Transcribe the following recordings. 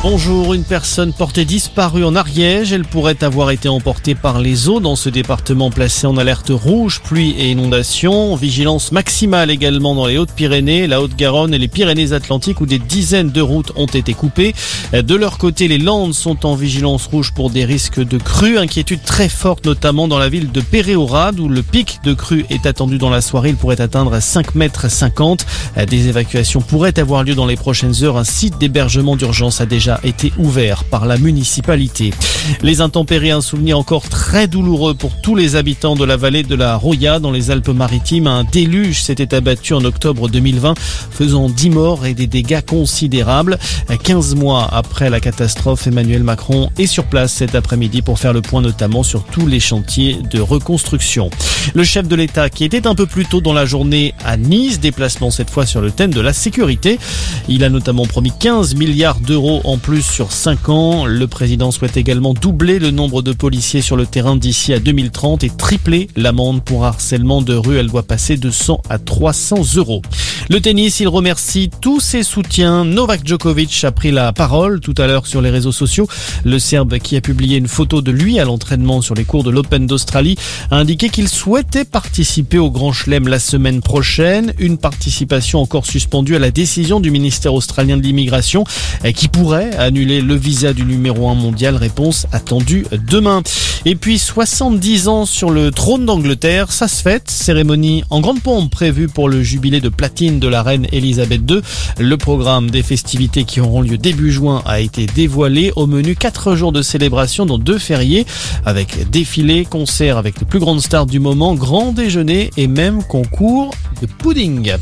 Bonjour, une personne portée disparue en Ariège. Elle pourrait avoir été emportée par les eaux dans ce département placé en alerte rouge, pluie et inondation. Vigilance maximale également dans les Hautes-Pyrénées, la Haute-Garonne et les Pyrénées-Atlantiques où des dizaines de routes ont été coupées. De leur côté, les Landes sont en vigilance rouge pour des risques de crue. Inquiétude très forte notamment dans la ville de Péréorade où le pic de crue est attendu dans la soirée. Il pourrait atteindre 5 mètres 50. Des évacuations pourraient avoir lieu dans les prochaines heures. Un site d'hébergement d'urgence a déjà été ouvert par la municipalité. Les intempéries, un souvenir encore très douloureux pour tous les habitants de la vallée de la Roya dans les Alpes-Maritimes. Un déluge s'était abattu en octobre 2020, faisant 10 morts et des dégâts considérables. 15 mois après la catastrophe, Emmanuel Macron est sur place cet après-midi pour faire le point notamment sur tous les chantiers de reconstruction. Le chef de l'État qui était un peu plus tôt dans la journée à Nice, déplacement cette fois sur le thème de la sécurité. Il a notamment promis 15 milliards d'euros en plus sur 5 ans. Le président souhaite également doubler le nombre de policiers sur le terrain d'ici à 2030 et tripler l'amende pour harcèlement de rue. Elle doit passer de 100 à 300 euros. Le tennis, il remercie tous ses soutiens. Novak Djokovic a pris la parole tout à l'heure sur les réseaux sociaux. Le Serbe qui a publié une photo de lui à l'entraînement sur les cours de l'Open d'Australie a indiqué qu'il souhaitait participer au Grand Chelem la semaine prochaine. Une participation encore suspendue à la décision du ministère australien de l'immigration qui pourrait annuler le visa du numéro 1 mondial. Réponse attendue demain. Et puis 70 ans sur le trône d'Angleterre, ça se fête. Cérémonie en grande pompe prévue pour le jubilé de platine de la reine Elisabeth II. Le programme des festivités qui auront lieu début juin a été dévoilé. Au menu 4 jours de célébration dont deux fériés avec défilé, concert avec les plus grandes stars du moment, grand déjeuner et même concours de pudding.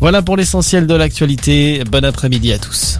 Voilà pour l'essentiel de l'actualité. Bon après-midi à tous.